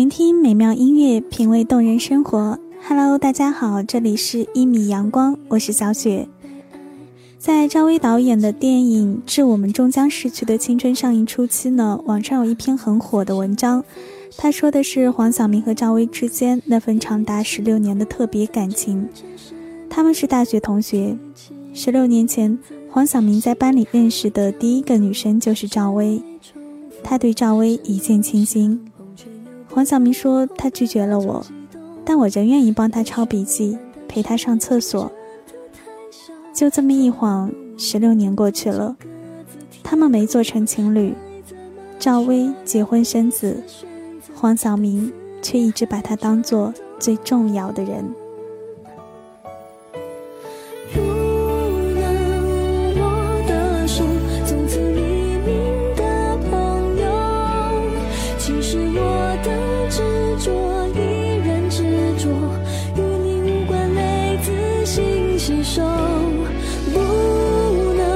聆听美妙音乐，品味动人生活。Hello，大家好，这里是一米阳光，我是小雪。在赵薇导演的电影《致我们终将逝去的青春》上映初期呢，网上有一篇很火的文章，他说的是黄晓明和赵薇之间那份长达十六年的特别感情。他们是大学同学，十六年前，黄晓明在班里认识的第一个女生就是赵薇，他对赵薇一见倾心。黄晓明说：“他拒绝了我，但我仍愿意帮他抄笔记，陪他上厕所。就这么一晃，十六年过去了，他们没做成情侣。赵薇结婚生子，黄晓明却一直把他当做最重要的人。”手不能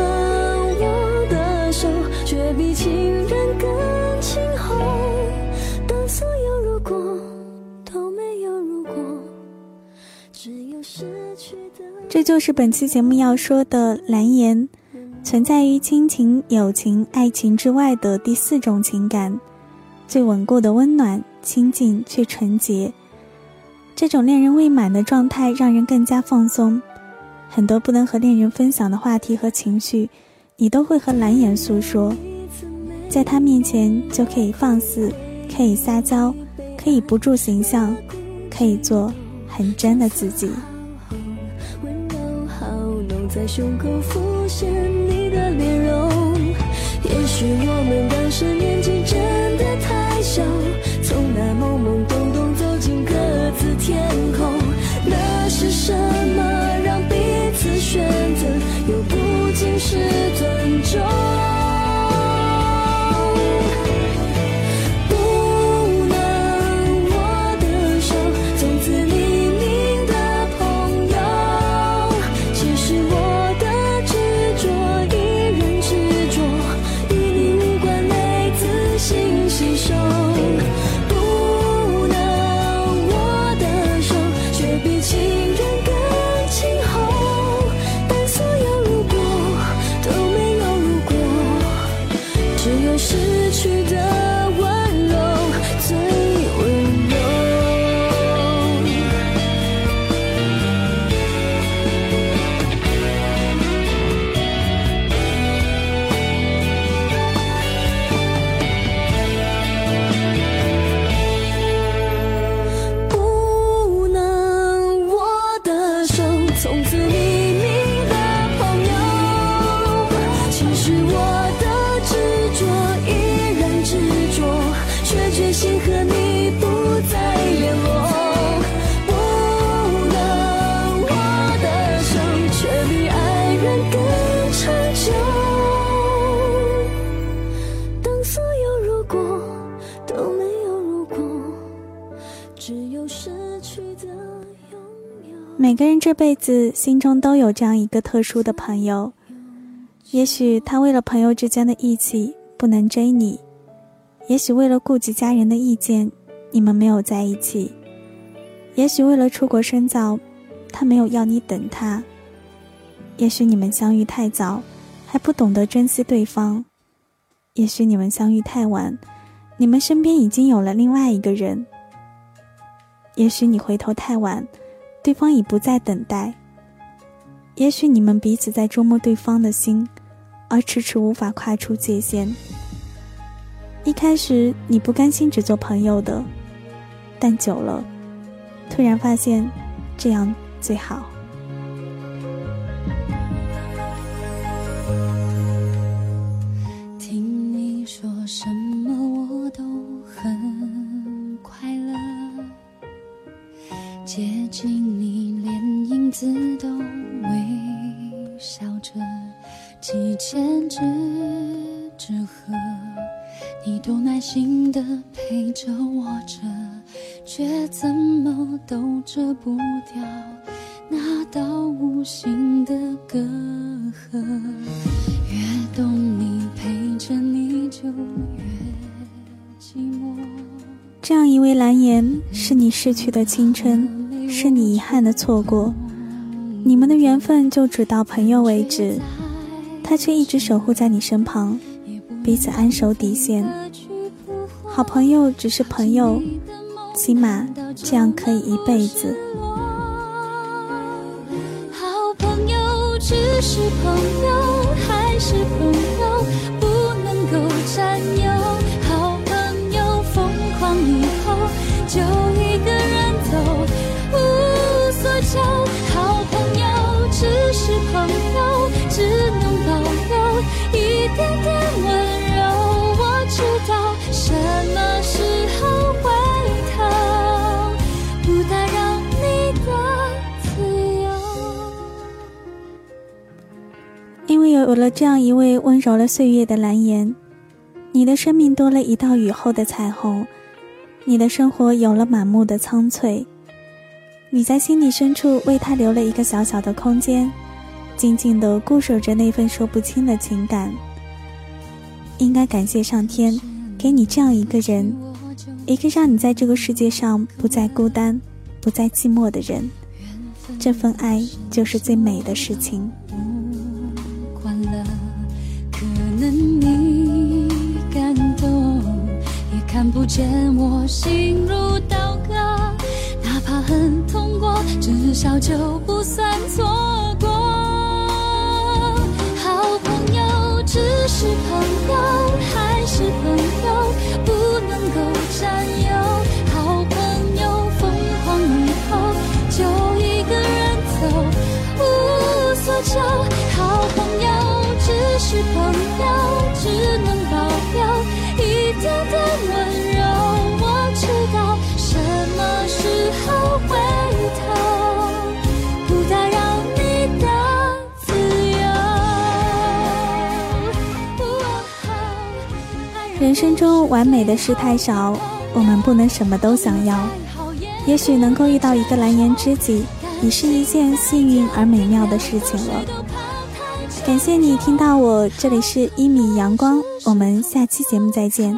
这就是本期节目要说的蓝颜，存在于亲情、友情、爱情之外的第四种情感，最稳固的温暖、亲近却纯洁。这种恋人未满的状态让人更加放松，很多不能和恋人分享的话题和情绪，你都会和蓝颜诉说，在他面前就可以放肆，可以撒娇，可以不住形象，可以做很真的自己。在胸口浮现你的脸容，也许我们当时年个人这辈子心中都有这样一个特殊的朋友，也许他为了朋友之间的义气不能追你，也许为了顾及家人的意见，你们没有在一起，也许为了出国深造，他没有要你等他，也许你们相遇太早，还不懂得珍惜对方，也许你们相遇太晚，你们身边已经有了另外一个人，也许你回头太晚。对方已不再等待。也许你们彼此在捉摸对方的心，而迟迟无法跨出界限。一开始你不甘心只做朋友的，但久了，突然发现这样最好。接近你，连影子都微笑着，几千只纸鹤，你都耐心的陪着我着，却怎么都遮不掉那道无形的隔阂。越懂你，陪着你就越寂寞。这样一位蓝颜，是你逝去的青春，是你遗憾的错过。你们的缘分就只到朋友为止，他却一直守护在你身旁，彼此安守底线。好朋友只是朋友，起码这样可以一辈子。好朋友只是朋友，还是朋友，有了这样一位温柔了岁月的蓝颜，你的生命多了一道雨后的彩虹，你的生活有了满目的苍翠。你在心底深处为他留了一个小小的空间。静静的固守着那份说不清的情感，应该感谢上天，给你这样一个人，一个让你在这个世界上不再孤单、不再寂寞的人。这份爱就是最美的事情。了可能你感动，也看不见我心如刀割，哪怕很痛过，至少就不算错过。好朋友只是朋友，人生中完美的事太少，我们不能什么都想要。也许能够遇到一个蓝颜知己，已是一件幸运而美妙的事情了。感谢你听到我，这里是一米阳光，我们下期节目再见。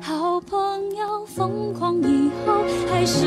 好朋友疯狂以后，还是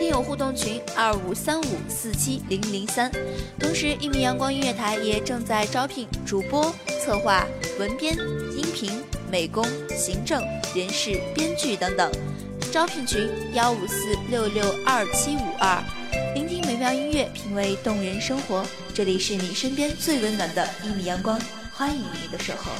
听友互动群二五三五四七零零三，同时一米阳光音乐台也正在招聘主播、策划、文编、音频、美工、行政、人事、编剧等等。招聘群幺五四六六二七五二，聆听美妙音乐，品味动人生活。这里是你身边最温暖的一米阳光，欢迎你的守候。